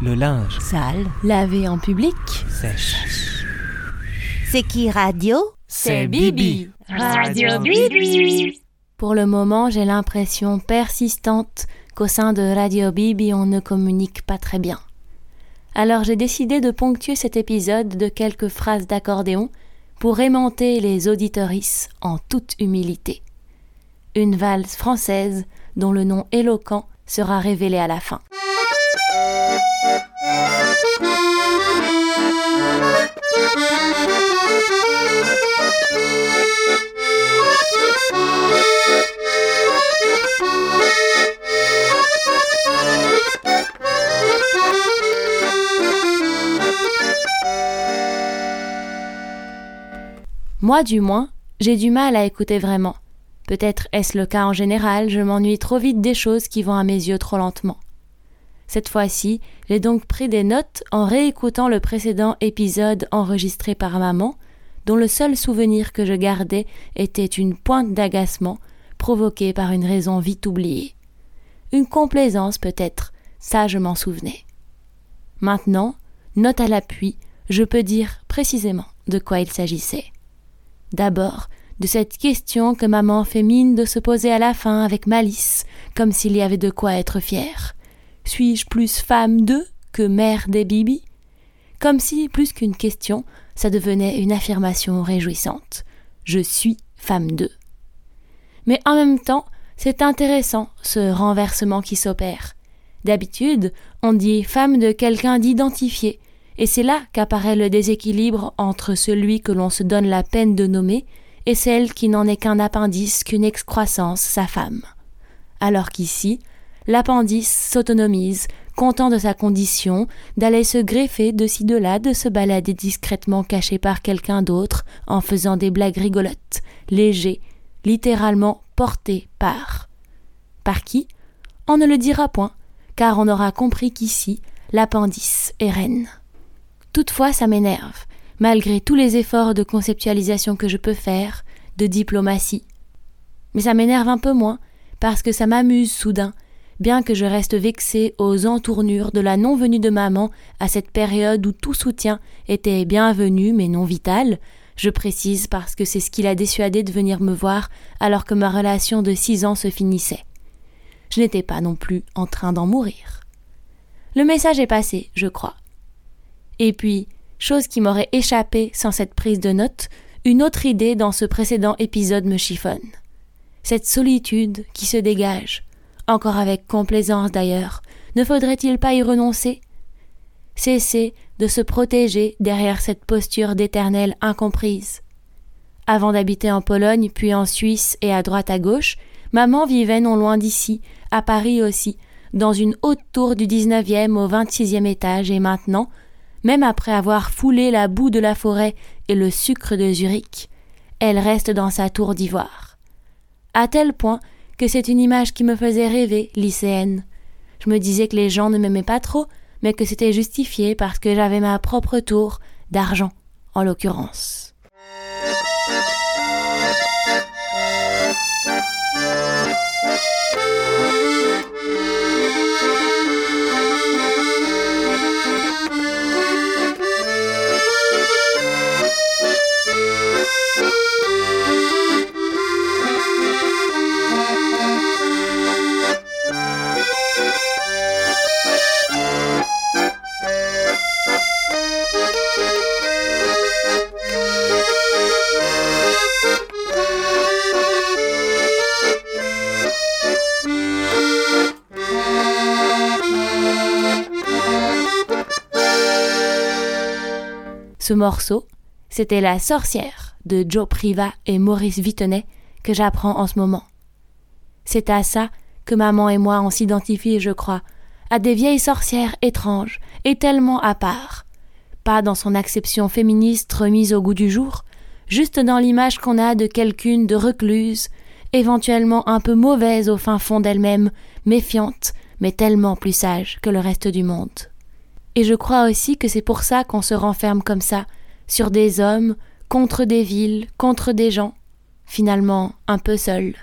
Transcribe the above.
Le linge. Sale. Lavé en public. Sèche. C'est qui radio? C'est Bibi. Radio Bibi. Pour le moment, j'ai l'impression persistante qu'au sein de Radio Bibi, on ne communique pas très bien. Alors j'ai décidé de ponctuer cet épisode de quelques phrases d'accordéon pour aimanter les auditorices en toute humilité. Une valse française dont le nom éloquent sera révélé à la fin. Moi du moins, j'ai du mal à écouter vraiment. Peut-être est-ce le cas en général, je m'ennuie trop vite des choses qui vont à mes yeux trop lentement. Cette fois-ci, j'ai donc pris des notes en réécoutant le précédent épisode enregistré par maman, dont le seul souvenir que je gardais était une pointe d'agacement provoquée par une raison vite oubliée. Une complaisance peut-être, ça je m'en souvenais. Maintenant, note à l'appui, je peux dire précisément de quoi il s'agissait. D'abord, de cette question que maman fait mine de se poser à la fin avec malice, comme s'il y avait de quoi être fier. Suis-je plus femme d'eux que mère des bibis Comme si, plus qu'une question, ça devenait une affirmation réjouissante. Je suis femme d'eux. Mais en même temps, c'est intéressant ce renversement qui s'opère. D'habitude, on dit femme de quelqu'un d'identifié, et c'est là qu'apparaît le déséquilibre entre celui que l'on se donne la peine de nommer et celle qui n'en est qu'un appendice, qu'une excroissance, sa femme. Alors qu'ici, l'appendice s'autonomise, content de sa condition, d'aller se greffer de ci de là, de se balader discrètement caché par quelqu'un d'autre, en faisant des blagues rigolotes, léger, littéralement porté par. Par qui? On ne le dira point, car on aura compris qu'ici, l'appendice est reine. Toutefois, ça m'énerve, malgré tous les efforts de conceptualisation que je peux faire, de diplomatie. Mais ça m'énerve un peu moins, parce que ça m'amuse soudain, bien que je reste vexée aux entournures de la non-venue de maman à cette période où tout soutien était bienvenu mais non vital, je précise parce que c'est ce qui l'a dissuadé de venir me voir alors que ma relation de six ans se finissait. Je n'étais pas non plus en train d'en mourir. Le message est passé, je crois. Et puis, chose qui m'aurait échappé sans cette prise de note, une autre idée dans ce précédent épisode me chiffonne. Cette solitude qui se dégage, encore avec complaisance d'ailleurs, ne faudrait-il pas y renoncer? Cesser de se protéger derrière cette posture d'éternelle incomprise. Avant d'habiter en Pologne, puis en Suisse et à droite à gauche, maman vivait non loin d'ici, à Paris aussi, dans une haute tour du 19e au 26e étage et maintenant, même après avoir foulé la boue de la forêt et le sucre de Zurich, elle reste dans sa tour d'ivoire. À tel point que c'est une image qui me faisait rêver, lycéenne. Je me disais que les gens ne m'aimaient pas trop, mais que c'était justifié parce que j'avais ma propre tour, d'argent en l'occurrence. Ce morceau, c'était La sorcière de Joe Priva et Maurice Vittenet que j'apprends en ce moment. C'est à ça que maman et moi on s'identifie, je crois, à des vieilles sorcières étranges et tellement à part. Pas dans son acception féministe remise au goût du jour, juste dans l'image qu'on a de quelqu'une de recluse, éventuellement un peu mauvaise au fin fond d'elle-même, méfiante, mais tellement plus sage que le reste du monde. Et je crois aussi que c'est pour ça qu'on se renferme comme ça, sur des hommes, contre des villes, contre des gens, finalement un peu seul.